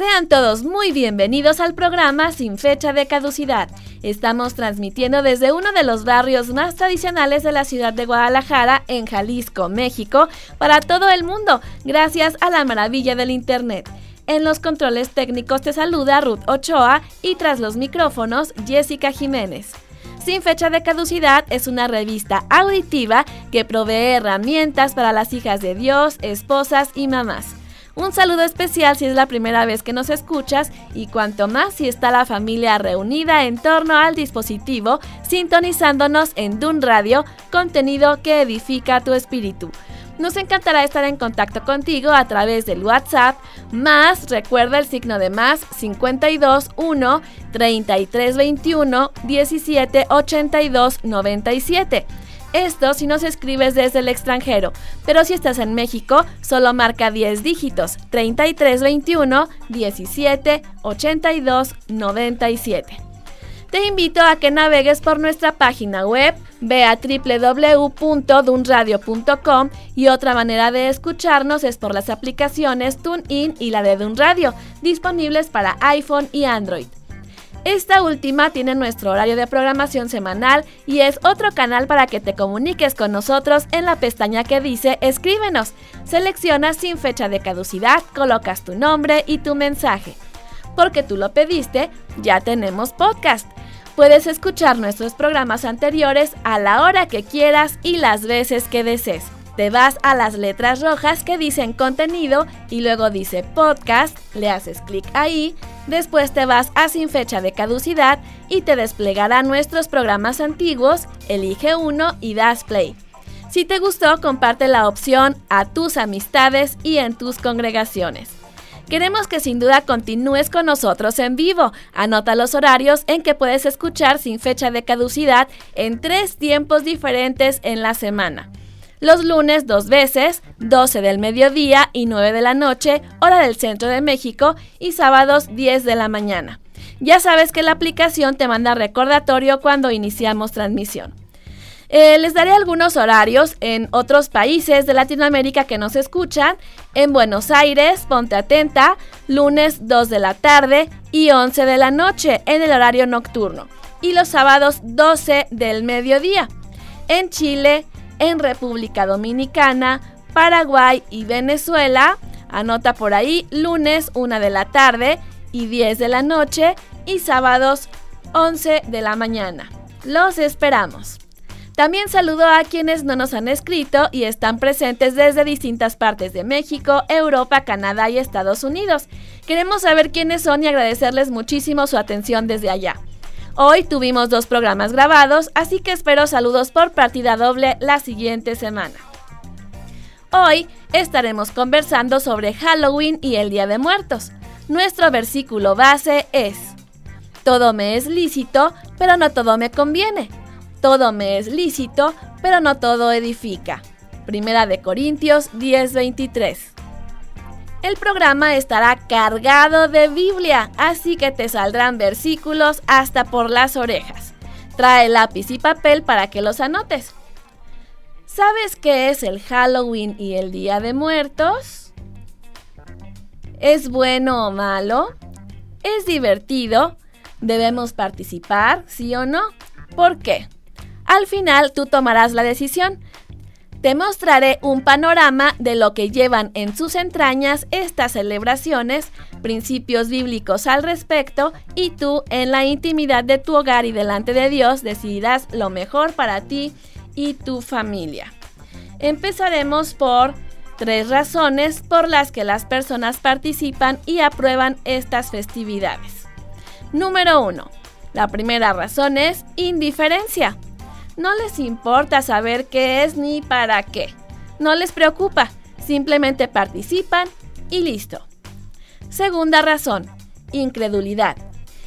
Sean todos muy bienvenidos al programa Sin Fecha de Caducidad. Estamos transmitiendo desde uno de los barrios más tradicionales de la ciudad de Guadalajara, en Jalisco, México, para todo el mundo, gracias a la maravilla del Internet. En los controles técnicos te saluda Ruth Ochoa y tras los micrófonos Jessica Jiménez. Sin fecha de caducidad es una revista auditiva que provee herramientas para las hijas de Dios, esposas y mamás. Un saludo especial si es la primera vez que nos escuchas y cuanto más si está la familia reunida en torno al dispositivo, sintonizándonos en Dun Radio, contenido que edifica tu espíritu. Nos encantará estar en contacto contigo a través del WhatsApp, más recuerda el signo de más 52 1 33 21 17 82 97. Esto si nos escribes desde el extranjero, pero si estás en México, solo marca 10 dígitos, 3321 17 82 97. Te invito a que navegues por nuestra página web, ve a www.dunradio.com y otra manera de escucharnos es por las aplicaciones TuneIn y la de Dunradio, disponibles para iPhone y Android. Esta última tiene nuestro horario de programación semanal y es otro canal para que te comuniques con nosotros en la pestaña que dice Escríbenos. Seleccionas sin fecha de caducidad, colocas tu nombre y tu mensaje. Porque tú lo pediste, ya tenemos podcast. Puedes escuchar nuestros programas anteriores a la hora que quieras y las veces que desees te vas a las letras rojas que dicen contenido y luego dice podcast, le haces clic ahí, después te vas a sin fecha de caducidad y te desplegará nuestros programas antiguos, elige uno y das play. Si te gustó, comparte la opción a tus amistades y en tus congregaciones. Queremos que sin duda continúes con nosotros en vivo. Anota los horarios en que puedes escuchar sin fecha de caducidad en tres tiempos diferentes en la semana. Los lunes dos veces, 12 del mediodía y 9 de la noche, hora del centro de México, y sábados 10 de la mañana. Ya sabes que la aplicación te manda recordatorio cuando iniciamos transmisión. Eh, les daré algunos horarios en otros países de Latinoamérica que nos escuchan. En Buenos Aires, ponte atenta, lunes 2 de la tarde y 11 de la noche en el horario nocturno. Y los sábados 12 del mediodía. En Chile, en República Dominicana, Paraguay y Venezuela. Anota por ahí lunes 1 de la tarde y 10 de la noche y sábados 11 de la mañana. Los esperamos. También saludo a quienes no nos han escrito y están presentes desde distintas partes de México, Europa, Canadá y Estados Unidos. Queremos saber quiénes son y agradecerles muchísimo su atención desde allá. Hoy tuvimos dos programas grabados, así que espero saludos por partida doble la siguiente semana. Hoy estaremos conversando sobre Halloween y el Día de Muertos. Nuestro versículo base es, Todo me es lícito, pero no todo me conviene. Todo me es lícito, pero no todo edifica. Primera de Corintios 10:23. El programa estará cargado de Biblia, así que te saldrán versículos hasta por las orejas. Trae lápiz y papel para que los anotes. ¿Sabes qué es el Halloween y el Día de Muertos? ¿Es bueno o malo? ¿Es divertido? ¿Debemos participar, sí o no? ¿Por qué? Al final tú tomarás la decisión. Te mostraré un panorama de lo que llevan en sus entrañas estas celebraciones, principios bíblicos al respecto y tú en la intimidad de tu hogar y delante de Dios decidirás lo mejor para ti y tu familia. Empezaremos por tres razones por las que las personas participan y aprueban estas festividades. Número 1. La primera razón es indiferencia. No les importa saber qué es ni para qué. No les preocupa, simplemente participan y listo. Segunda razón, incredulidad.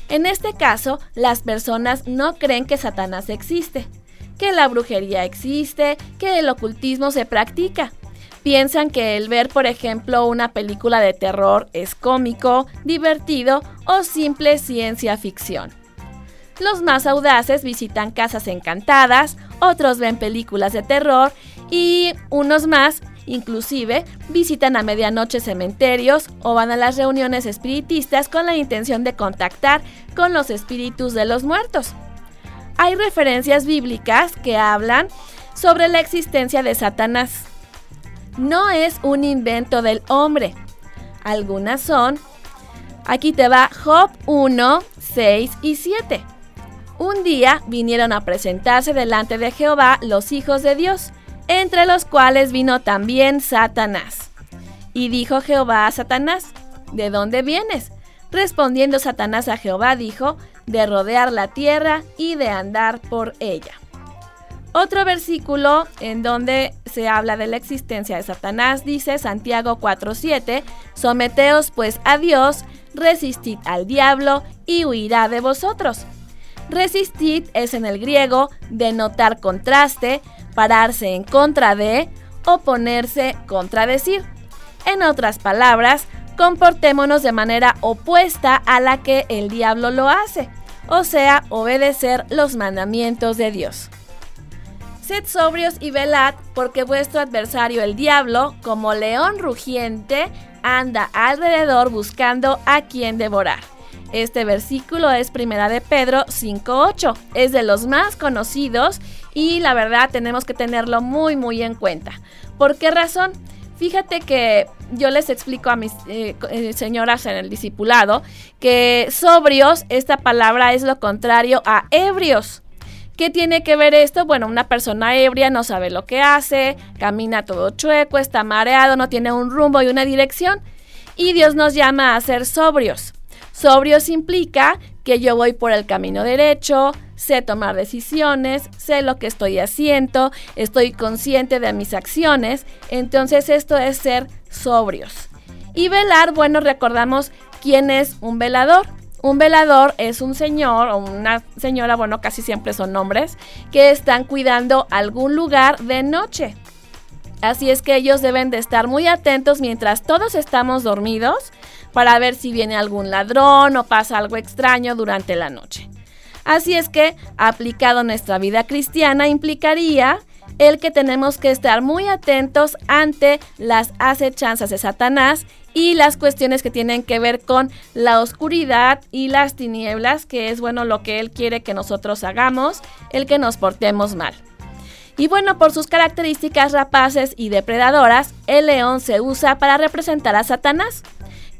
En este caso, las personas no creen que Satanás existe, que la brujería existe, que el ocultismo se practica. Piensan que el ver, por ejemplo, una película de terror es cómico, divertido o simple ciencia ficción. Los más audaces visitan casas encantadas, otros ven películas de terror y unos más Inclusive, visitan a medianoche cementerios o van a las reuniones espiritistas con la intención de contactar con los espíritus de los muertos. Hay referencias bíblicas que hablan sobre la existencia de Satanás. No es un invento del hombre. Algunas son, aquí te va Job 1, 6 y 7. Un día vinieron a presentarse delante de Jehová los hijos de Dios entre los cuales vino también Satanás. Y dijo Jehová a Satanás, ¿de dónde vienes? Respondiendo Satanás a Jehová dijo, de rodear la tierra y de andar por ella. Otro versículo en donde se habla de la existencia de Satanás dice Santiago 4:7, Someteos pues a Dios, resistid al diablo y huirá de vosotros. Resistid es en el griego denotar contraste, pararse en contra de, oponerse, contradecir. En otras palabras, comportémonos de manera opuesta a la que el diablo lo hace, o sea, obedecer los mandamientos de Dios. Sed sobrios y velad, porque vuestro adversario el diablo, como león rugiente, anda alrededor buscando a quien devorar. Este versículo es primera de Pedro 5.8. Es de los más conocidos y la verdad tenemos que tenerlo muy muy en cuenta. ¿Por qué razón? Fíjate que yo les explico a mis eh, eh, señoras en el discipulado que sobrios, esta palabra es lo contrario a ebrios. ¿Qué tiene que ver esto? Bueno, una persona ebria no sabe lo que hace, camina todo chueco, está mareado, no tiene un rumbo y una dirección. Y Dios nos llama a ser sobrios. Sobrios implica que yo voy por el camino derecho, sé tomar decisiones, sé lo que estoy haciendo, estoy consciente de mis acciones, entonces esto es ser sobrios. Y velar, bueno, recordamos quién es un velador. Un velador es un señor o una señora, bueno, casi siempre son hombres, que están cuidando algún lugar de noche. Así es que ellos deben de estar muy atentos mientras todos estamos dormidos para ver si viene algún ladrón o pasa algo extraño durante la noche. Así es que, aplicado nuestra vida cristiana, implicaría el que tenemos que estar muy atentos ante las acechanzas de Satanás y las cuestiones que tienen que ver con la oscuridad y las tinieblas, que es bueno lo que él quiere que nosotros hagamos, el que nos portemos mal. Y bueno, por sus características rapaces y depredadoras, el león se usa para representar a Satanás.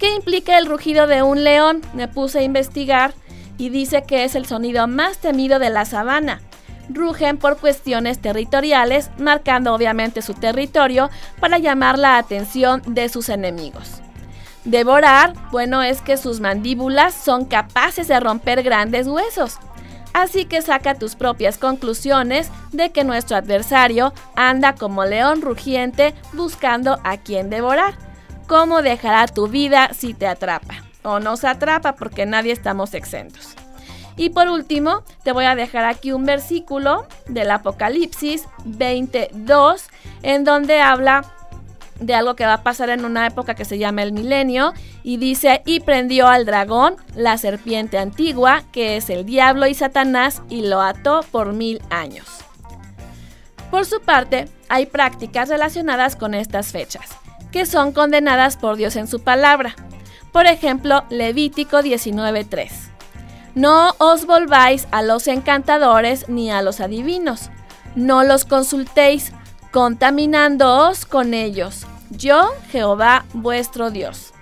¿Qué implica el rugido de un león? Me puse a investigar y dice que es el sonido más temido de la sabana. Rugen por cuestiones territoriales, marcando obviamente su territorio para llamar la atención de sus enemigos. Devorar, bueno, es que sus mandíbulas son capaces de romper grandes huesos. Así que saca tus propias conclusiones de que nuestro adversario anda como león rugiente buscando a quien devorar. ¿Cómo dejará tu vida si te atrapa? o nos atrapa porque nadie estamos exentos. Y por último, te voy a dejar aquí un versículo del Apocalipsis 22, en donde habla de algo que va a pasar en una época que se llama el milenio, y dice, y prendió al dragón, la serpiente antigua, que es el diablo y Satanás, y lo ató por mil años. Por su parte, hay prácticas relacionadas con estas fechas, que son condenadas por Dios en su palabra. Por ejemplo, Levítico 19.3. No os volváis a los encantadores ni a los adivinos. No los consultéis, contaminándoos con ellos. Yo, Jehová, vuestro Dios.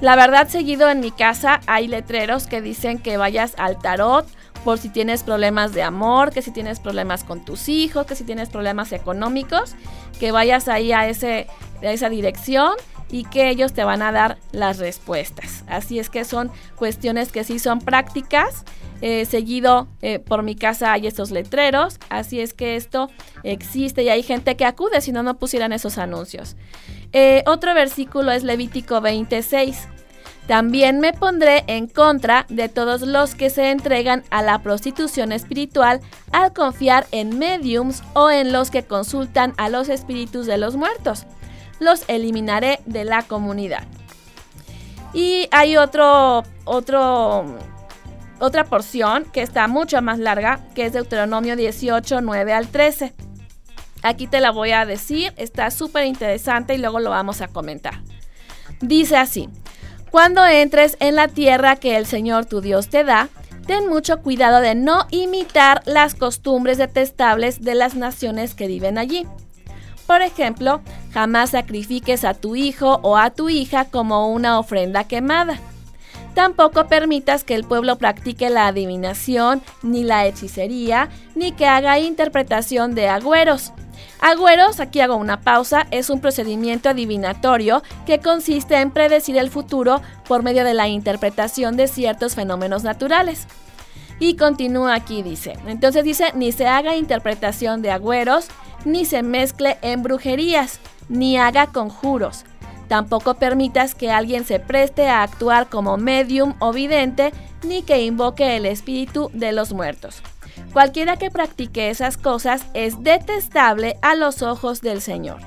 La verdad, seguido en mi casa hay letreros que dicen que vayas al tarot por si tienes problemas de amor, que si tienes problemas con tus hijos, que si tienes problemas económicos, que vayas ahí a, ese, a esa dirección y que ellos te van a dar las respuestas. Así es que son cuestiones que sí son prácticas. Eh, seguido eh, por mi casa hay estos letreros, así es que esto existe y hay gente que acude si no, no pusieran esos anuncios. Eh, otro versículo es Levítico 26. También me pondré en contra de todos los que se entregan a la prostitución espiritual al confiar en mediums o en los que consultan a los espíritus de los muertos. Los eliminaré de la comunidad. Y hay otro, otra porción que está mucho más larga, que es Deuteronomio 18, 9 al 13. Aquí te la voy a decir, está súper interesante y luego lo vamos a comentar. Dice así, cuando entres en la tierra que el Señor tu Dios te da, ten mucho cuidado de no imitar las costumbres detestables de las naciones que viven allí. Por ejemplo, jamás sacrifiques a tu hijo o a tu hija como una ofrenda quemada. Tampoco permitas que el pueblo practique la adivinación, ni la hechicería, ni que haga interpretación de agüeros, Agüeros, aquí hago una pausa, es un procedimiento adivinatorio que consiste en predecir el futuro por medio de la interpretación de ciertos fenómenos naturales. Y continúa aquí, dice. Entonces dice, ni se haga interpretación de agüeros, ni se mezcle en brujerías, ni haga conjuros. Tampoco permitas que alguien se preste a actuar como medium o vidente, ni que invoque el espíritu de los muertos. Cualquiera que practique esas cosas es detestable a los ojos del Señor.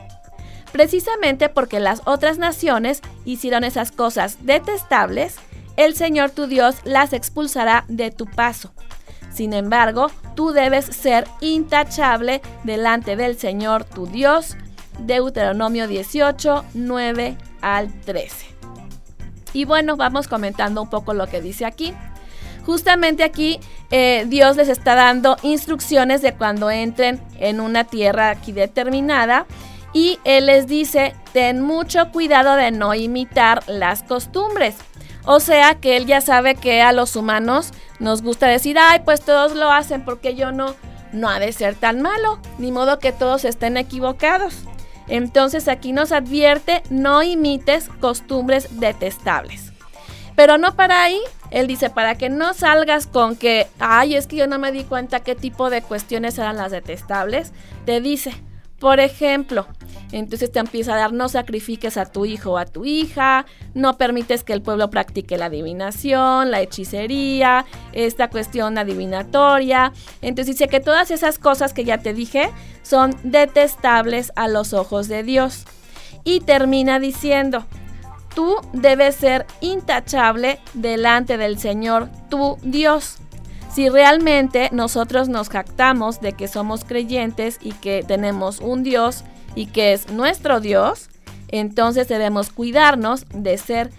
Precisamente porque las otras naciones hicieron esas cosas detestables, el Señor tu Dios las expulsará de tu paso. Sin embargo, tú debes ser intachable delante del Señor tu Dios. Deuteronomio 18, 9 al 13. Y bueno, vamos comentando un poco lo que dice aquí. Justamente aquí eh, Dios les está dando instrucciones de cuando entren en una tierra aquí determinada y Él les dice, ten mucho cuidado de no imitar las costumbres. O sea que Él ya sabe que a los humanos nos gusta decir, ay, pues todos lo hacen porque yo no, no ha de ser tan malo, ni modo que todos estén equivocados. Entonces aquí nos advierte, no imites costumbres detestables. Pero no para ahí, él dice, para que no salgas con que, ay, es que yo no me di cuenta qué tipo de cuestiones eran las detestables, te dice, por ejemplo, entonces te empieza a dar, no sacrifiques a tu hijo o a tu hija, no permites que el pueblo practique la adivinación, la hechicería, esta cuestión adivinatoria. Entonces dice que todas esas cosas que ya te dije son detestables a los ojos de Dios. Y termina diciendo, tú debes ser intachable delante del Señor, tu Dios. Si realmente nosotros nos jactamos de que somos creyentes y que tenemos un Dios y que es nuestro Dios, entonces debemos cuidarnos de ser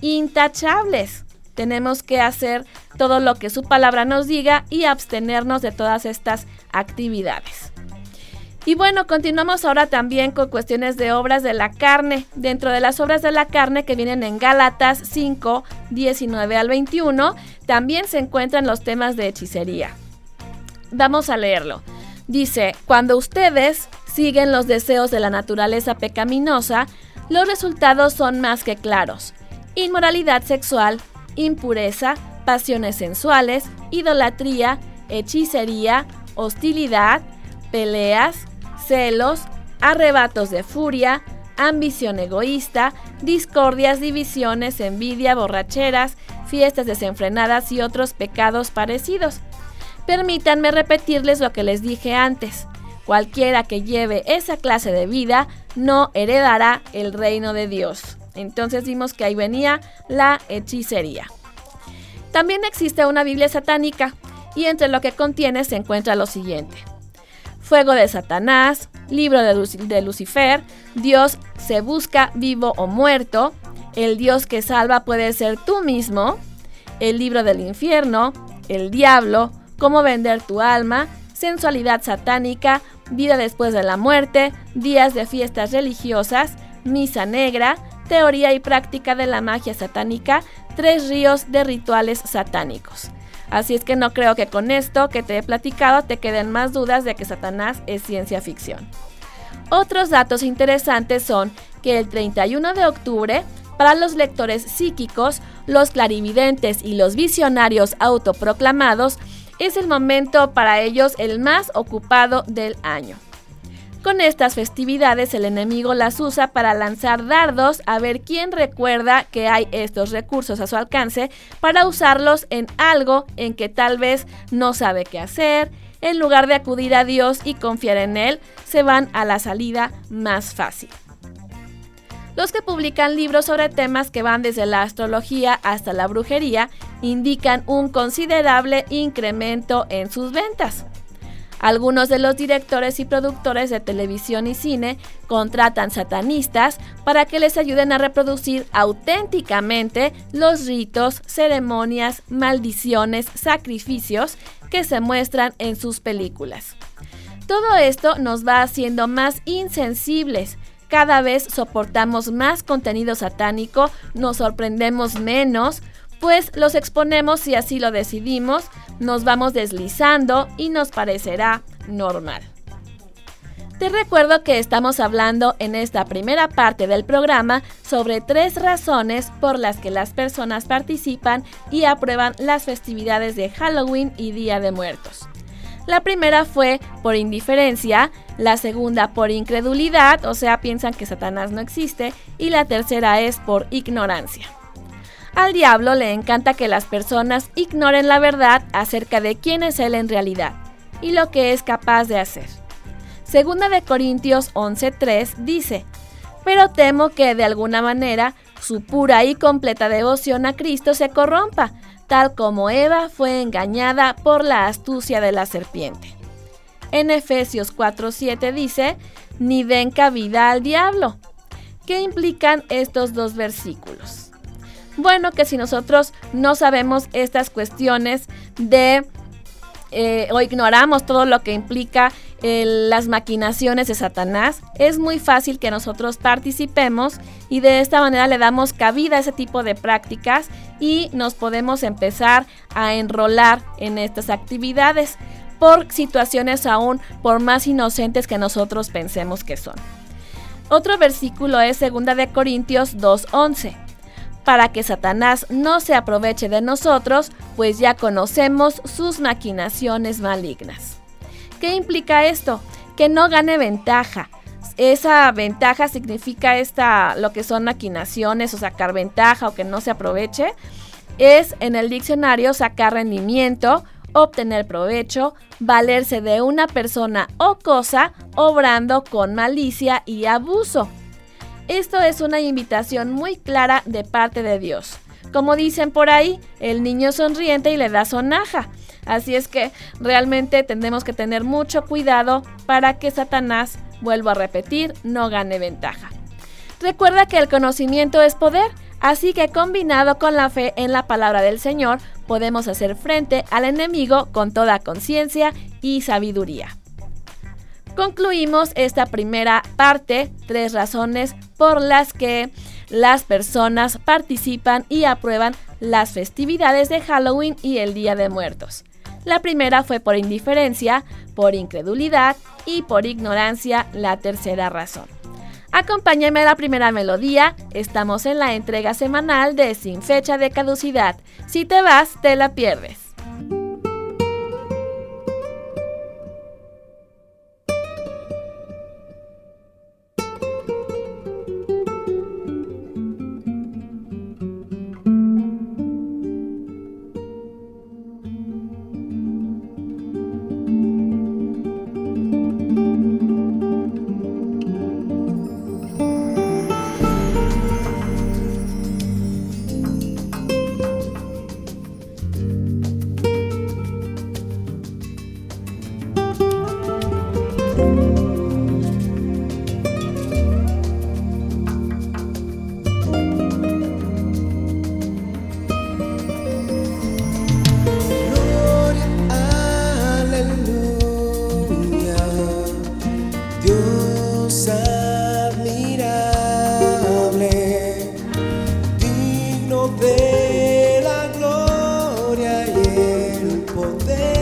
intachables. Tenemos que hacer todo lo que su palabra nos diga y abstenernos de todas estas actividades. Y bueno, continuamos ahora también con cuestiones de obras de la carne. Dentro de las obras de la carne que vienen en Gálatas 5, 19 al 21, también se encuentran los temas de hechicería. Vamos a leerlo. Dice, cuando ustedes siguen los deseos de la naturaleza pecaminosa, los resultados son más que claros. Inmoralidad sexual, impureza, pasiones sensuales, idolatría, hechicería, hostilidad, peleas, celos, arrebatos de furia, ambición egoísta, discordias, divisiones, envidia, borracheras, fiestas desenfrenadas y otros pecados parecidos. Permítanme repetirles lo que les dije antes. Cualquiera que lleve esa clase de vida no heredará el reino de Dios. Entonces vimos que ahí venía la hechicería. También existe una Biblia satánica y entre lo que contiene se encuentra lo siguiente. Fuego de Satanás, libro de, Lucifer, Dios se busca vivo o muerto, el Dios que salva puede ser tú mismo, el libro del infierno, el diablo, cómo vender tu alma, sensualidad satánica, vida después de la muerte, días de fiestas religiosas, misa negra, teoría y práctica de la magia satánica, tres ríos de rituales satánicos. Así es que no creo que con esto que te he platicado te queden más dudas de que Satanás es ciencia ficción. Otros datos interesantes son que el 31 de octubre, para los lectores psíquicos, los clarividentes y los visionarios autoproclamados, es el momento para ellos el más ocupado del año. Con estas festividades el enemigo las usa para lanzar dardos a ver quién recuerda que hay estos recursos a su alcance para usarlos en algo en que tal vez no sabe qué hacer. En lugar de acudir a Dios y confiar en Él, se van a la salida más fácil. Los que publican libros sobre temas que van desde la astrología hasta la brujería indican un considerable incremento en sus ventas. Algunos de los directores y productores de televisión y cine contratan satanistas para que les ayuden a reproducir auténticamente los ritos, ceremonias, maldiciones, sacrificios que se muestran en sus películas. Todo esto nos va haciendo más insensibles. Cada vez soportamos más contenido satánico, nos sorprendemos menos, pues los exponemos si así lo decidimos, nos vamos deslizando y nos parecerá normal. Te recuerdo que estamos hablando en esta primera parte del programa sobre tres razones por las que las personas participan y aprueban las festividades de Halloween y Día de Muertos. La primera fue por indiferencia, la segunda por incredulidad, o sea, piensan que Satanás no existe, y la tercera es por ignorancia. Al diablo le encanta que las personas ignoren la verdad acerca de quién es él en realidad y lo que es capaz de hacer. Segunda de Corintios 11:3 dice, pero temo que de alguna manera su pura y completa devoción a Cristo se corrompa, tal como Eva fue engañada por la astucia de la serpiente. En Efesios 4:7 dice, ni den cabida al diablo. ¿Qué implican estos dos versículos? Bueno, que si nosotros no sabemos estas cuestiones de eh, o ignoramos todo lo que implica las maquinaciones de Satanás, es muy fácil que nosotros participemos y de esta manera le damos cabida a ese tipo de prácticas y nos podemos empezar a enrolar en estas actividades por situaciones aún por más inocentes que nosotros pensemos que son. Otro versículo es 2 de Corintios 2:11 para que Satanás no se aproveche de nosotros, pues ya conocemos sus maquinaciones malignas. ¿Qué implica esto? Que no gane ventaja. Esa ventaja significa esta, lo que son maquinaciones o sacar ventaja o que no se aproveche. Es en el diccionario sacar rendimiento, obtener provecho, valerse de una persona o cosa, obrando con malicia y abuso. Esto es una invitación muy clara de parte de Dios. Como dicen por ahí, el niño sonriente y le da sonaja. Así es que realmente tendremos que tener mucho cuidado para que Satanás, vuelvo a repetir, no gane ventaja. Recuerda que el conocimiento es poder, así que combinado con la fe en la palabra del Señor, podemos hacer frente al enemigo con toda conciencia y sabiduría. Concluimos esta primera parte, tres razones por las que las personas participan y aprueban las festividades de Halloween y el Día de Muertos. La primera fue por indiferencia, por incredulidad y por ignorancia la tercera razón. Acompáñame a la primera melodía, estamos en la entrega semanal de Sin fecha de caducidad. Si te vas, te la pierdes. will they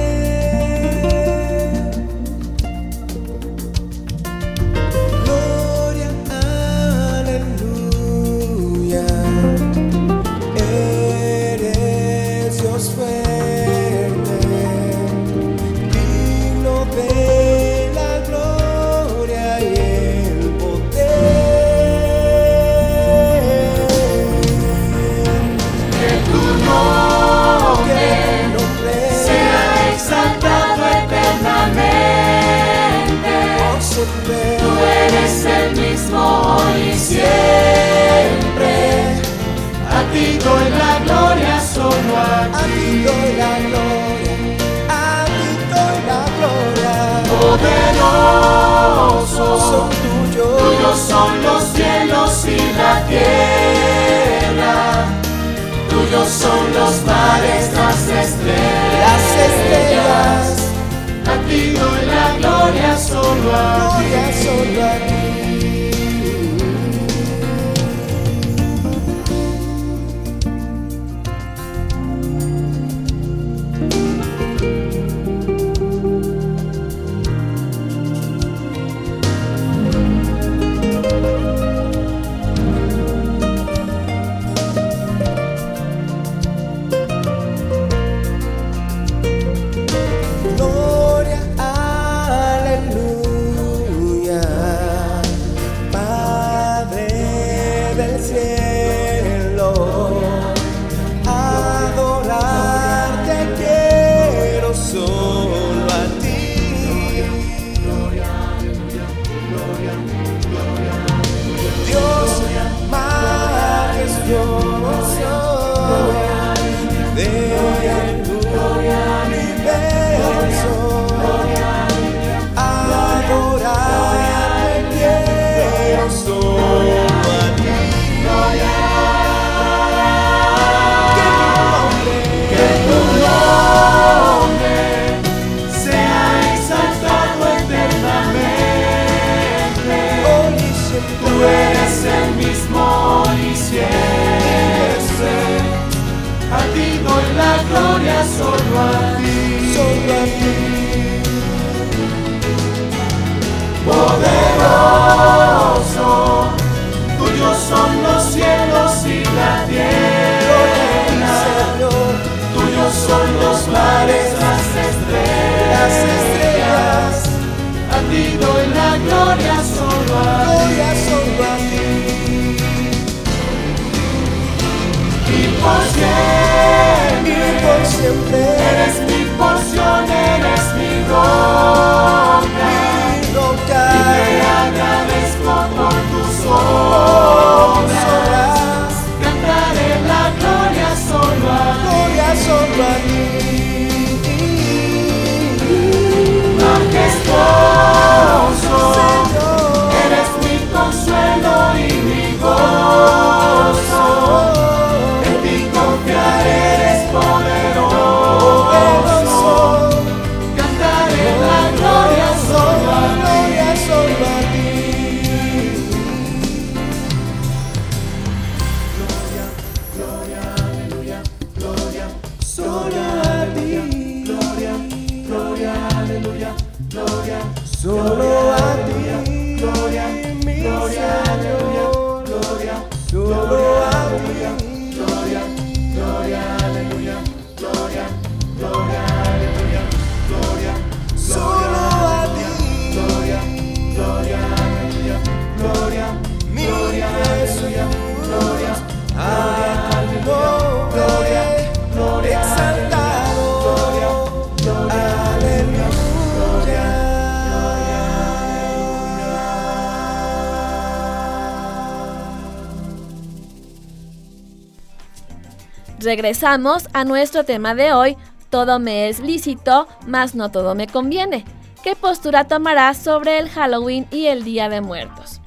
Regresamos a nuestro tema de hoy, todo me es lícito, mas no todo me conviene. ¿Qué postura tomarás sobre el Halloween y el Día de Muertos?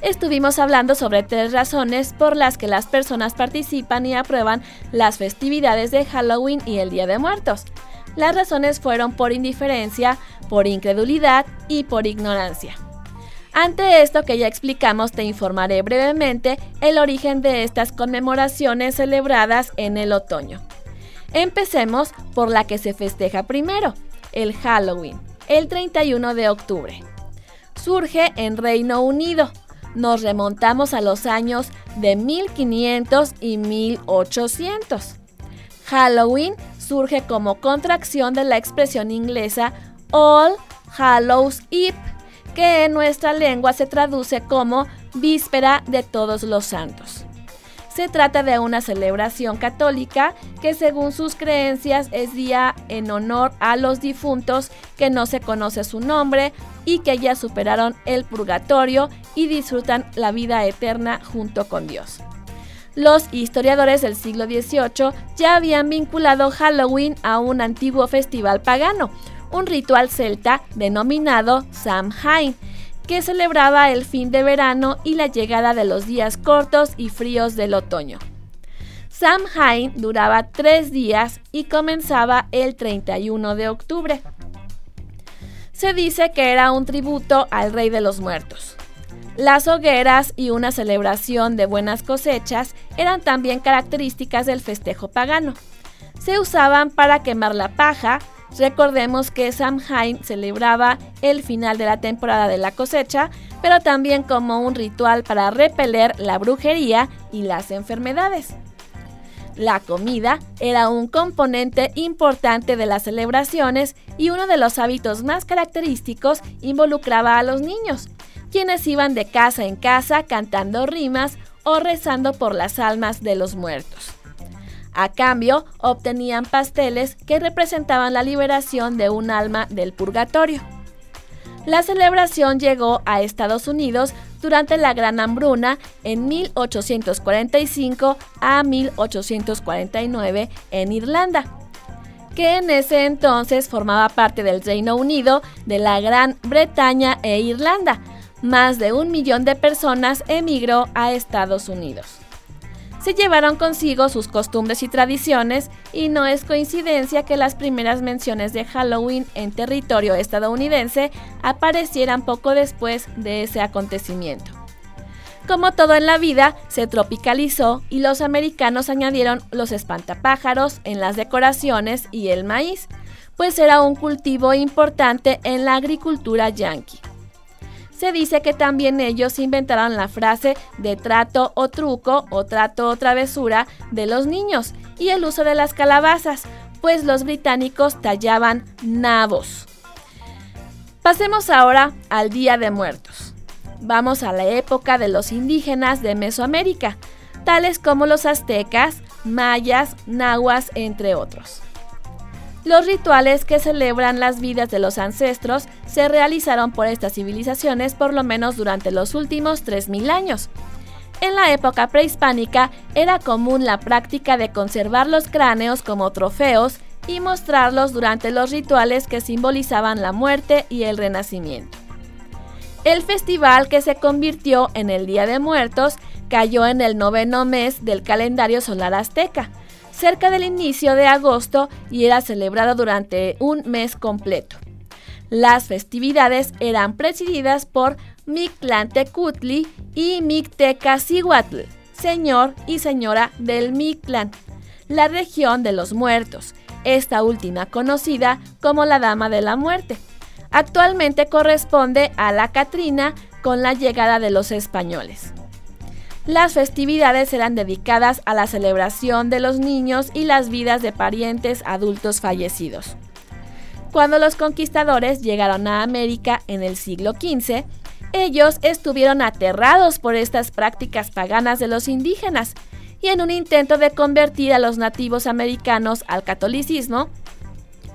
Estuvimos hablando sobre tres razones por las que las personas participan y aprueban las festividades de Halloween y el Día de Muertos. Las razones fueron por indiferencia, por incredulidad y por ignorancia. Ante esto que ya explicamos, te informaré brevemente el origen de estas conmemoraciones celebradas en el otoño. Empecemos por la que se festeja primero, el Halloween, el 31 de octubre. Surge en Reino Unido. Nos remontamos a los años de 1500 y 1800. Halloween surge como contracción de la expresión inglesa All Hallows Eve que en nuestra lengua se traduce como Víspera de Todos los Santos. Se trata de una celebración católica que según sus creencias es día en honor a los difuntos que no se conoce su nombre y que ya superaron el purgatorio y disfrutan la vida eterna junto con Dios. Los historiadores del siglo XVIII ya habían vinculado Halloween a un antiguo festival pagano, un ritual celta denominado Samhain, que celebraba el fin de verano y la llegada de los días cortos y fríos del otoño. Samhain duraba tres días y comenzaba el 31 de octubre. Se dice que era un tributo al rey de los muertos. Las hogueras y una celebración de buenas cosechas eran también características del festejo pagano. Se usaban para quemar la paja, recordemos que Samhain celebraba el final de la temporada de la cosecha, pero también como un ritual para repeler la brujería y las enfermedades. La comida era un componente importante de las celebraciones y uno de los hábitos más característicos involucraba a los niños, quienes iban de casa en casa cantando rimas o rezando por las almas de los muertos. A cambio, obtenían pasteles que representaban la liberación de un alma del purgatorio. La celebración llegó a Estados Unidos durante la Gran Hambruna en 1845 a 1849 en Irlanda, que en ese entonces formaba parte del Reino Unido de la Gran Bretaña e Irlanda. Más de un millón de personas emigró a Estados Unidos se llevaron consigo sus costumbres y tradiciones y no es coincidencia que las primeras menciones de Halloween en territorio estadounidense aparecieran poco después de ese acontecimiento. Como todo en la vida, se tropicalizó y los americanos añadieron los espantapájaros en las decoraciones y el maíz, pues era un cultivo importante en la agricultura yankee se dice que también ellos inventaron la frase de trato o truco o trato o travesura de los niños y el uso de las calabazas, pues los británicos tallaban nabos. Pasemos ahora al Día de Muertos. Vamos a la época de los indígenas de Mesoamérica, tales como los aztecas, mayas, nahuas, entre otros. Los rituales que celebran las vidas de los ancestros se realizaron por estas civilizaciones por lo menos durante los últimos 3.000 años. En la época prehispánica era común la práctica de conservar los cráneos como trofeos y mostrarlos durante los rituales que simbolizaban la muerte y el renacimiento. El festival que se convirtió en el Día de Muertos cayó en el noveno mes del calendario solar azteca, cerca del inicio de agosto y era celebrado durante un mes completo. Las festividades eran presididas por Mictlantecutli y Mictecacihuatl, señor y señora del Mictlán, la región de los muertos, esta última conocida como la Dama de la Muerte. Actualmente corresponde a la Catrina con la llegada de los españoles. Las festividades eran dedicadas a la celebración de los niños y las vidas de parientes adultos fallecidos. Cuando los conquistadores llegaron a América en el siglo XV, ellos estuvieron aterrados por estas prácticas paganas de los indígenas y en un intento de convertir a los nativos americanos al catolicismo,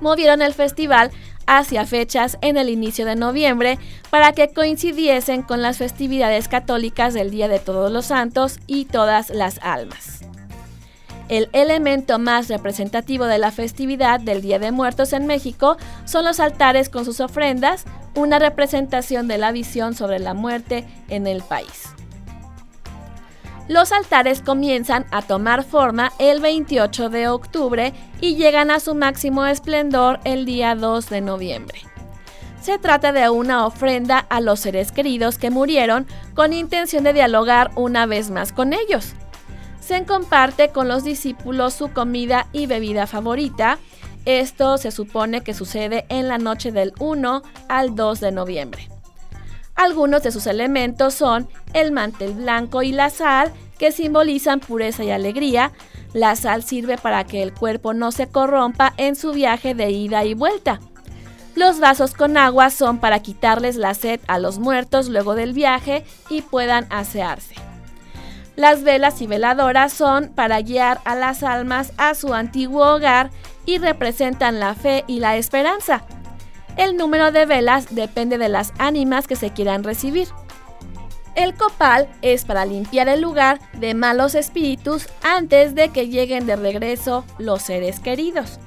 movieron el festival hacia fechas en el inicio de noviembre para que coincidiesen con las festividades católicas del Día de Todos los Santos y todas las almas. El elemento más representativo de la festividad del Día de Muertos en México son los altares con sus ofrendas, una representación de la visión sobre la muerte en el país. Los altares comienzan a tomar forma el 28 de octubre y llegan a su máximo esplendor el día 2 de noviembre. Se trata de una ofrenda a los seres queridos que murieron con intención de dialogar una vez más con ellos. Se comparte con los discípulos su comida y bebida favorita. Esto se supone que sucede en la noche del 1 al 2 de noviembre. Algunos de sus elementos son el mantel blanco y la sal, que simbolizan pureza y alegría. La sal sirve para que el cuerpo no se corrompa en su viaje de ida y vuelta. Los vasos con agua son para quitarles la sed a los muertos luego del viaje y puedan asearse. Las velas y veladoras son para guiar a las almas a su antiguo hogar y representan la fe y la esperanza. El número de velas depende de las ánimas que se quieran recibir. El copal es para limpiar el lugar de malos espíritus antes de que lleguen de regreso los seres queridos.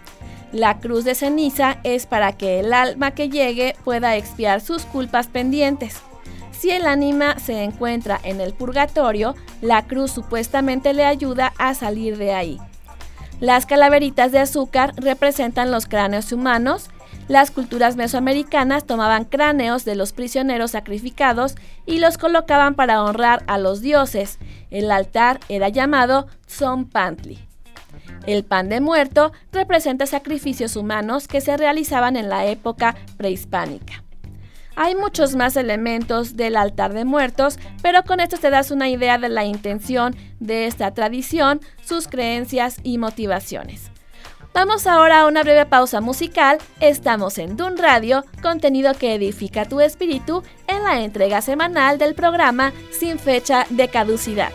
La cruz de ceniza es para que el alma que llegue pueda expiar sus culpas pendientes. Si el ánima se encuentra en el purgatorio, la cruz supuestamente le ayuda a salir de ahí. Las calaveritas de azúcar representan los cráneos humanos las culturas mesoamericanas tomaban cráneos de los prisioneros sacrificados y los colocaban para honrar a los dioses. El altar era llamado Tzompantli. El pan de muerto representa sacrificios humanos que se realizaban en la época prehispánica. Hay muchos más elementos del altar de muertos, pero con esto te das una idea de la intención de esta tradición, sus creencias y motivaciones. Vamos ahora a una breve pausa musical. Estamos en Dun Radio, contenido que edifica tu espíritu en la entrega semanal del programa Sin fecha de caducidad.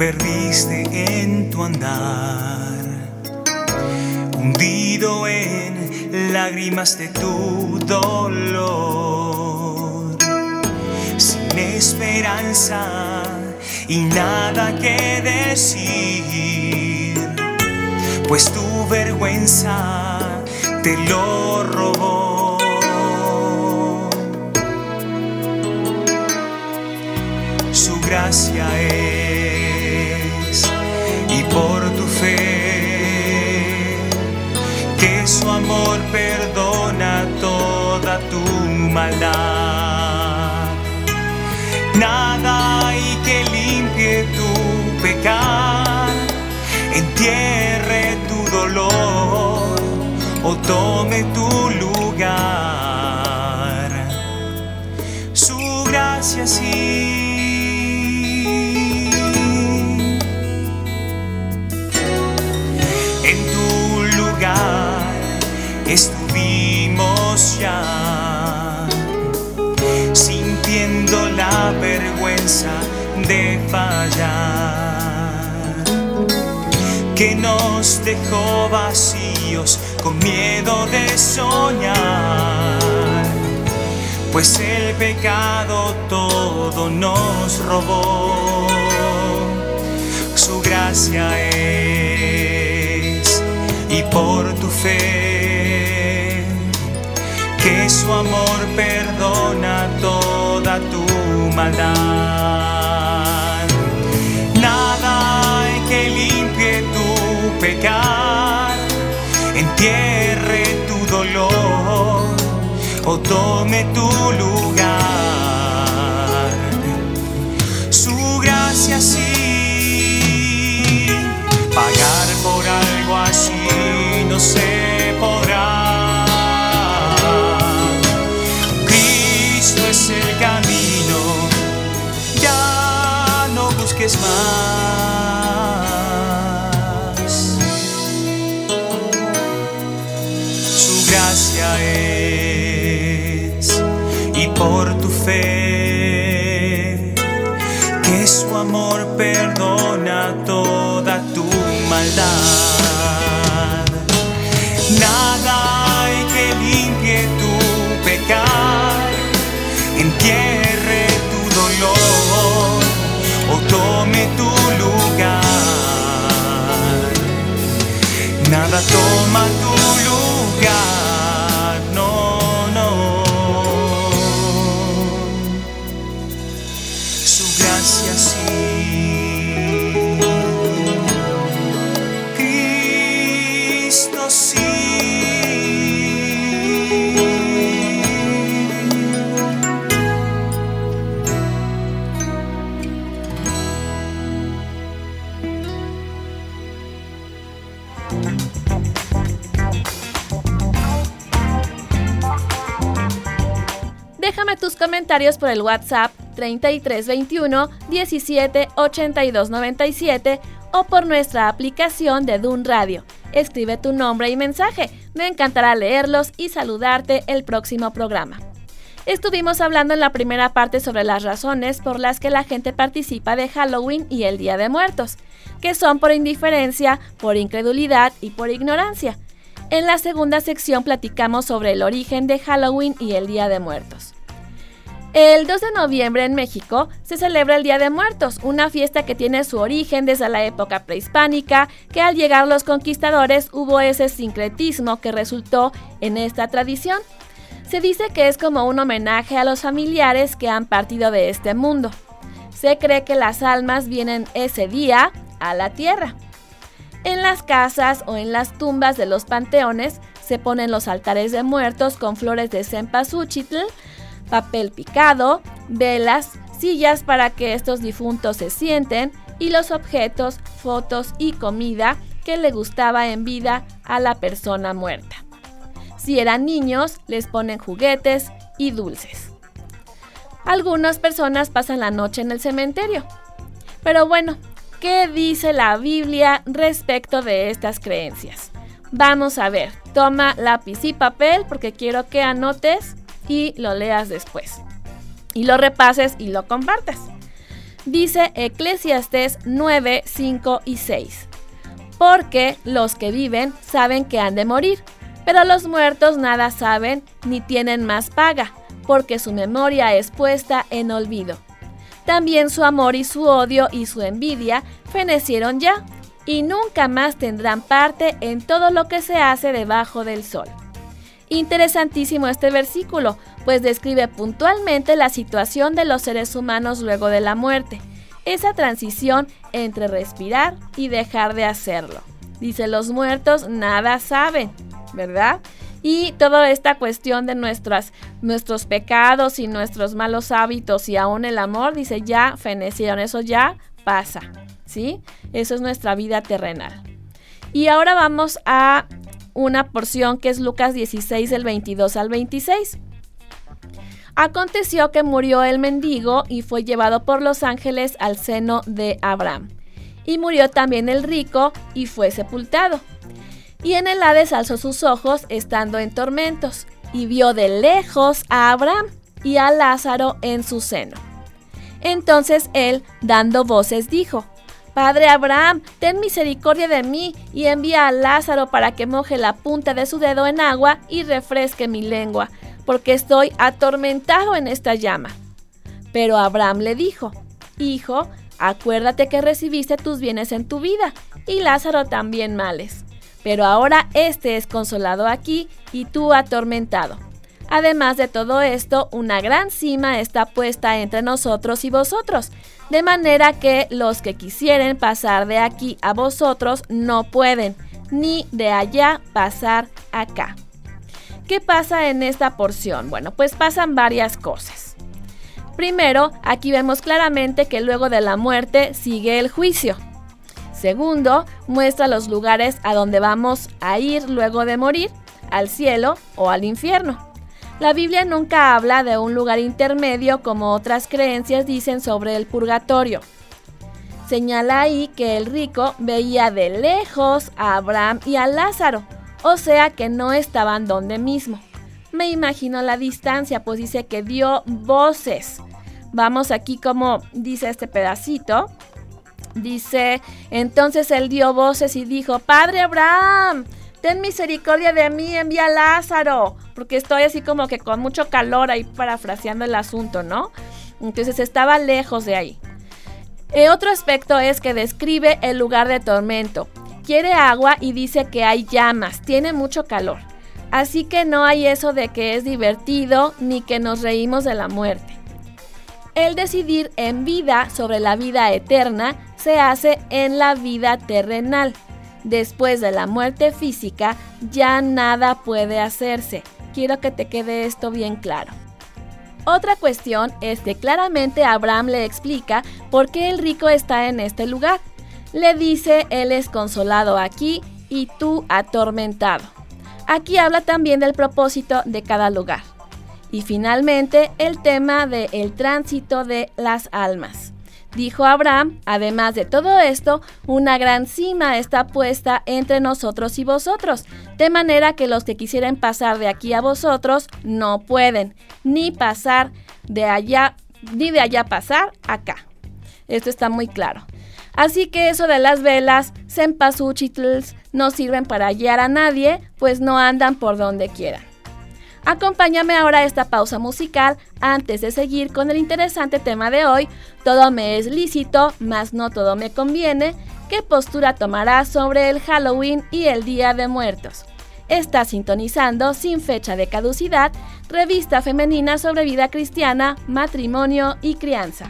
Perdiste en tu andar, hundido en lágrimas de tu dolor, sin esperanza y nada que decir, pues tu vergüenza te lo robó. Su gracia es perdona toda tu maldad. Nada hay que limpie tu pecado, entierre tu dolor o tome tu lugar. Su gracia sí sintiendo la vergüenza de fallar, que nos dejó vacíos con miedo de soñar, pues el pecado todo nos robó, su gracia es y por tu fe, que su amor perdona toda tu maldad. Nada hay que limpie tu pecar, entierre tu dolor o tome tu lugar. Su gracia sí pagar por algo así no se Su gracia es y por tu fe comentarios por el WhatsApp 3321 17 82 97 o por nuestra aplicación de Dun Radio. Escribe tu nombre y mensaje. Me encantará leerlos y saludarte el próximo programa. Estuvimos hablando en la primera parte sobre las razones por las que la gente participa de Halloween y el Día de Muertos, que son por indiferencia, por incredulidad y por ignorancia. En la segunda sección platicamos sobre el origen de Halloween y el Día de Muertos. El 2 de noviembre en México se celebra el Día de Muertos, una fiesta que tiene su origen desde la época prehispánica, que al llegar los conquistadores hubo ese sincretismo que resultó en esta tradición. Se dice que es como un homenaje a los familiares que han partido de este mundo. Se cree que las almas vienen ese día a la tierra. En las casas o en las tumbas de los panteones se ponen los altares de muertos con flores de cempasúchitl, papel picado, velas, sillas para que estos difuntos se sienten y los objetos, fotos y comida que le gustaba en vida a la persona muerta. Si eran niños, les ponen juguetes y dulces. Algunas personas pasan la noche en el cementerio. Pero bueno, ¿qué dice la Biblia respecto de estas creencias? Vamos a ver, toma lápiz y papel porque quiero que anotes y lo leas después. Y lo repases y lo compartas. Dice Eclesiastes 9, 5 y 6. Porque los que viven saben que han de morir, pero los muertos nada saben ni tienen más paga, porque su memoria es puesta en olvido. También su amor y su odio y su envidia fenecieron ya, y nunca más tendrán parte en todo lo que se hace debajo del sol. Interesantísimo este versículo, pues describe puntualmente la situación de los seres humanos luego de la muerte, esa transición entre respirar y dejar de hacerlo. Dice, los muertos nada saben, ¿verdad? Y toda esta cuestión de nuestras, nuestros pecados y nuestros malos hábitos y aún el amor, dice, ya fenecieron, eso ya pasa, ¿sí? Eso es nuestra vida terrenal. Y ahora vamos a una porción que es Lucas 16 del 22 al 26. Aconteció que murió el mendigo y fue llevado por los ángeles al seno de Abraham. Y murió también el rico y fue sepultado. Y en el Hades alzó sus ojos estando en tormentos y vio de lejos a Abraham y a Lázaro en su seno. Entonces él, dando voces, dijo, Padre Abraham, ten misericordia de mí y envía a Lázaro para que moje la punta de su dedo en agua y refresque mi lengua, porque estoy atormentado en esta llama. Pero Abraham le dijo, Hijo, acuérdate que recibiste tus bienes en tu vida, y Lázaro también males. Pero ahora éste es consolado aquí y tú atormentado. Además de todo esto, una gran cima está puesta entre nosotros y vosotros, de manera que los que quisieren pasar de aquí a vosotros no pueden, ni de allá pasar acá. ¿Qué pasa en esta porción? Bueno, pues pasan varias cosas. Primero, aquí vemos claramente que luego de la muerte sigue el juicio. Segundo, muestra los lugares a donde vamos a ir luego de morir, al cielo o al infierno. La Biblia nunca habla de un lugar intermedio como otras creencias dicen sobre el purgatorio. Señala ahí que el rico veía de lejos a Abraham y a Lázaro, o sea que no estaban donde mismo. Me imagino la distancia, pues dice que dio voces. Vamos aquí como dice este pedacito. Dice, entonces él dio voces y dijo, Padre Abraham, ten misericordia de mí, envía Lázaro, porque estoy así como que con mucho calor ahí parafraseando el asunto, ¿no? Entonces estaba lejos de ahí. El eh, otro aspecto es que describe el lugar de tormento. Quiere agua y dice que hay llamas, tiene mucho calor. Así que no hay eso de que es divertido ni que nos reímos de la muerte. El decidir en vida sobre la vida eterna se hace en la vida terrenal. Después de la muerte física ya nada puede hacerse. Quiero que te quede esto bien claro. Otra cuestión es que claramente Abraham le explica por qué el rico está en este lugar. Le dice, él es consolado aquí y tú atormentado. Aquí habla también del propósito de cada lugar. Y finalmente el tema de el tránsito de las almas. Dijo Abraham, además de todo esto, una gran cima está puesta entre nosotros y vosotros, de manera que los que quisieren pasar de aquí a vosotros no pueden, ni pasar de allá, ni de allá pasar acá. Esto está muy claro. Así que eso de las velas, cempasúchitls, no sirven para guiar a nadie, pues no andan por donde quieran. Acompáñame ahora a esta pausa musical antes de seguir con el interesante tema de hoy, todo me es lícito, mas no todo me conviene, ¿qué postura tomarás sobre el Halloween y el Día de Muertos? Está sintonizando sin fecha de caducidad, revista femenina sobre vida cristiana, matrimonio y crianza.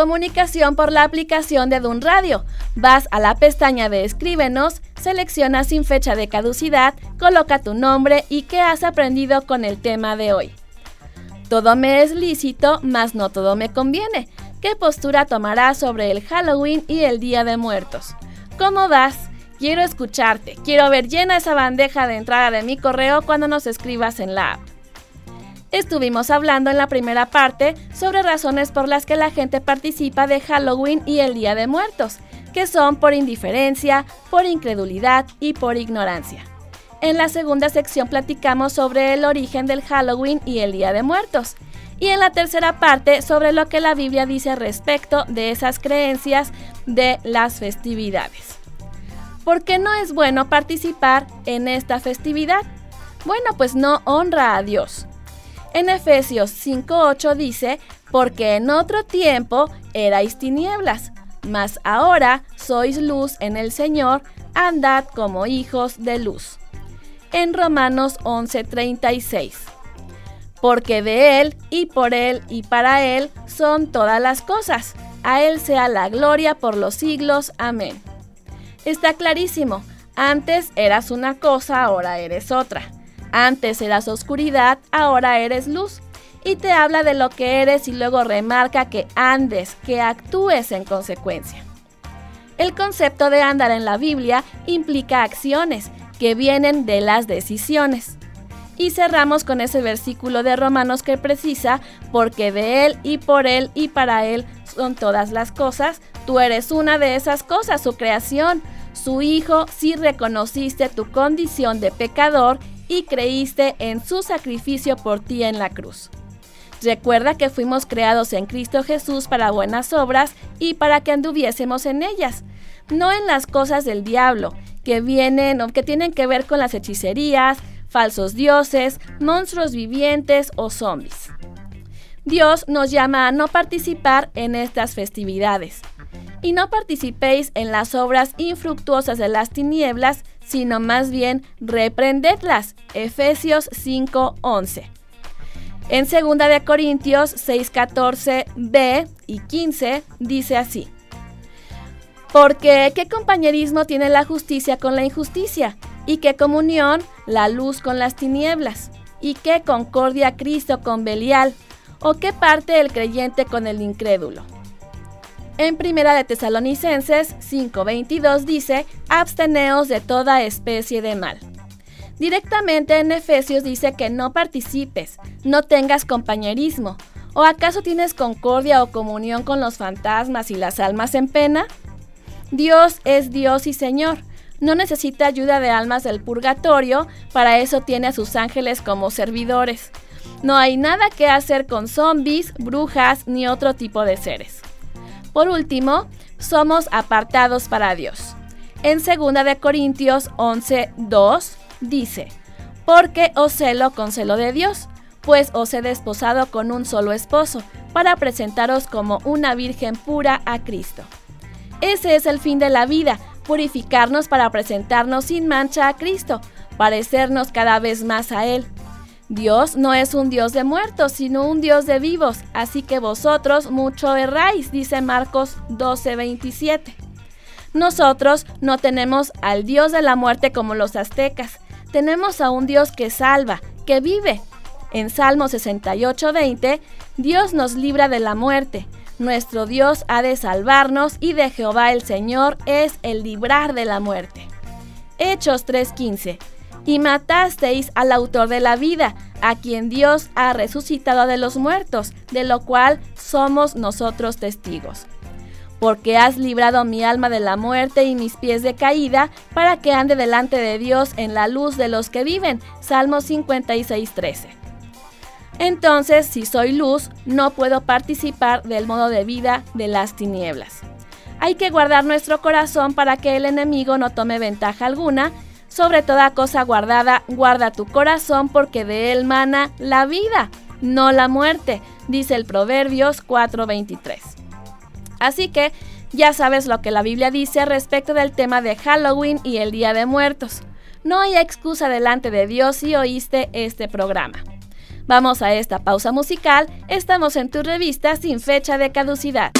Comunicación por la aplicación de Dun Radio. Vas a la pestaña de Escríbenos, selecciona sin fecha de caducidad, coloca tu nombre y qué has aprendido con el tema de hoy. Todo me es lícito, mas no todo me conviene. ¿Qué postura tomarás sobre el Halloween y el Día de Muertos? ¿Cómo vas? Quiero escucharte, quiero ver llena esa bandeja de entrada de mi correo cuando nos escribas en la app. Estuvimos hablando en la primera parte sobre razones por las que la gente participa de Halloween y el Día de Muertos, que son por indiferencia, por incredulidad y por ignorancia. En la segunda sección platicamos sobre el origen del Halloween y el Día de Muertos. Y en la tercera parte sobre lo que la Biblia dice respecto de esas creencias de las festividades. ¿Por qué no es bueno participar en esta festividad? Bueno, pues no honra a Dios. En Efesios 5.8 dice, porque en otro tiempo erais tinieblas, mas ahora sois luz en el Señor, andad como hijos de luz. En Romanos 11:36, porque de Él y por Él y para Él son todas las cosas, a Él sea la gloria por los siglos. Amén. Está clarísimo, antes eras una cosa, ahora eres otra. Antes eras oscuridad, ahora eres luz. Y te habla de lo que eres y luego remarca que andes, que actúes en consecuencia. El concepto de andar en la Biblia implica acciones que vienen de las decisiones. Y cerramos con ese versículo de Romanos que precisa, porque de Él y por Él y para Él son todas las cosas, tú eres una de esas cosas, su creación, su Hijo, si reconociste tu condición de pecador y creíste en su sacrificio por ti en la cruz. Recuerda que fuimos creados en Cristo Jesús para buenas obras y para que anduviésemos en ellas, no en las cosas del diablo, que vienen o que tienen que ver con las hechicerías, falsos dioses, monstruos vivientes o zombies. Dios nos llama a no participar en estas festividades. Y no participéis en las obras infructuosas de las tinieblas, sino más bien reprendedlas. Efesios 5:11. En 2 de Corintios 6:14b y 15 dice así: Porque qué compañerismo tiene la justicia con la injusticia, y qué comunión la luz con las tinieblas, y qué concordia Cristo con Belial, o qué parte el creyente con el incrédulo. En Primera de Tesalonicenses 5:22 dice, absteneos de toda especie de mal. Directamente en Efesios dice que no participes, no tengas compañerismo. ¿O acaso tienes concordia o comunión con los fantasmas y las almas en pena? Dios es Dios y Señor. No necesita ayuda de almas del purgatorio, para eso tiene a sus ángeles como servidores. No hay nada que hacer con zombies, brujas ni otro tipo de seres. Por último, somos apartados para Dios. En 2 de Corintios 11:2 dice: Porque os celo con celo de Dios, pues os he desposado con un solo esposo, para presentaros como una virgen pura a Cristo. Ese es el fin de la vida, purificarnos para presentarnos sin mancha a Cristo, parecernos cada vez más a Él. Dios no es un Dios de muertos, sino un Dios de vivos, así que vosotros mucho erráis, dice Marcos 12:27. Nosotros no tenemos al Dios de la muerte como los aztecas, tenemos a un Dios que salva, que vive. En Salmo 68:20, Dios nos libra de la muerte. Nuestro Dios ha de salvarnos y de Jehová el Señor es el librar de la muerte. Hechos 3:15 y matasteis al autor de la vida, a quien Dios ha resucitado de los muertos, de lo cual somos nosotros testigos. Porque has librado mi alma de la muerte y mis pies de caída, para que ande delante de Dios en la luz de los que viven. Salmo 56.13. Entonces, si soy luz, no puedo participar del modo de vida de las tinieblas. Hay que guardar nuestro corazón para que el enemigo no tome ventaja alguna sobre toda cosa guardada, guarda tu corazón porque de él mana la vida, no la muerte, dice el Proverbios 4:23. Así que ya sabes lo que la Biblia dice respecto del tema de Halloween y el Día de Muertos. No hay excusa delante de Dios si oíste este programa. Vamos a esta pausa musical, estamos en tu revista sin fecha de caducidad.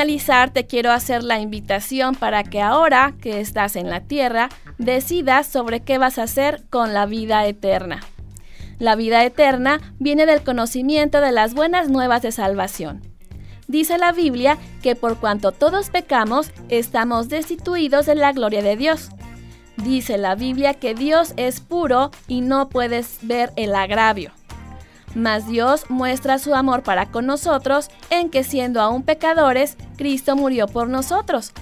Finalizar, te quiero hacer la invitación para que ahora que estás en la tierra, decidas sobre qué vas a hacer con la vida eterna. La vida eterna viene del conocimiento de las buenas nuevas de salvación. Dice la Biblia que por cuanto todos pecamos, estamos destituidos de la gloria de Dios. Dice la Biblia que Dios es puro y no puedes ver el agravio. Mas Dios muestra su amor para con nosotros en que siendo aún pecadores, Cristo murió por nosotros.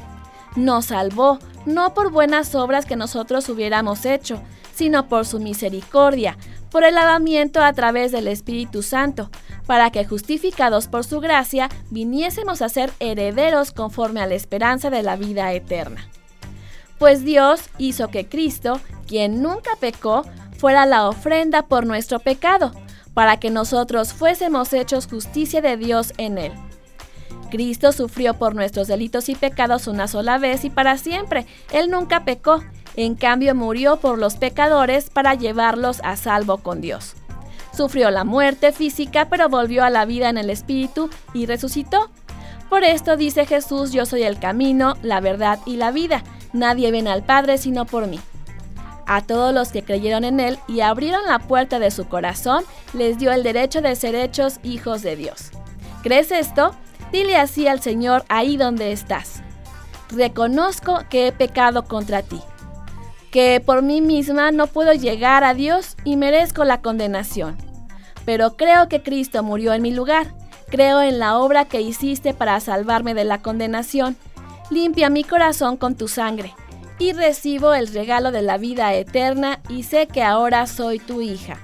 Nos salvó, no por buenas obras que nosotros hubiéramos hecho, sino por su misericordia, por el lavamiento a través del Espíritu Santo, para que justificados por su gracia viniésemos a ser herederos conforme a la esperanza de la vida eterna. Pues Dios hizo que Cristo, quien nunca pecó, fuera la ofrenda por nuestro pecado, para que nosotros fuésemos hechos justicia de Dios en él. Cristo sufrió por nuestros delitos y pecados una sola vez y para siempre. Él nunca pecó, en cambio murió por los pecadores para llevarlos a salvo con Dios. Sufrió la muerte física, pero volvió a la vida en el Espíritu y resucitó. Por esto dice Jesús, yo soy el camino, la verdad y la vida. Nadie viene al Padre sino por mí. A todos los que creyeron en Él y abrieron la puerta de su corazón, les dio el derecho de ser hechos hijos de Dios. ¿Crees esto? Dile así al Señor ahí donde estás. Reconozco que he pecado contra ti, que por mí misma no puedo llegar a Dios y merezco la condenación. Pero creo que Cristo murió en mi lugar. Creo en la obra que hiciste para salvarme de la condenación. Limpia mi corazón con tu sangre y recibo el regalo de la vida eterna y sé que ahora soy tu hija.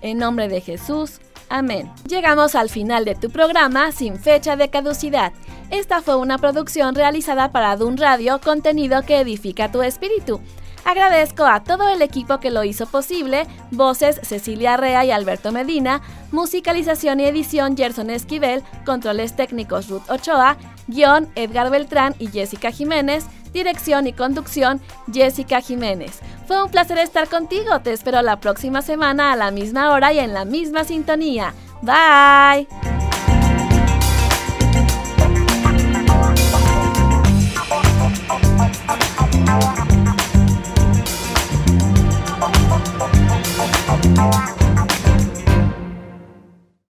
En nombre de Jesús, amén. Llegamos al final de tu programa sin fecha de caducidad. Esta fue una producción realizada para Dun Radio, contenido que edifica tu espíritu. Agradezco a todo el equipo que lo hizo posible, voces Cecilia Rea y Alberto Medina, musicalización y edición Gerson Esquivel, controles técnicos Ruth Ochoa, guion Edgar Beltrán y Jessica Jiménez, dirección y conducción Jessica Jiménez. Fue un placer estar contigo, te espero la próxima semana a la misma hora y en la misma sintonía. Bye.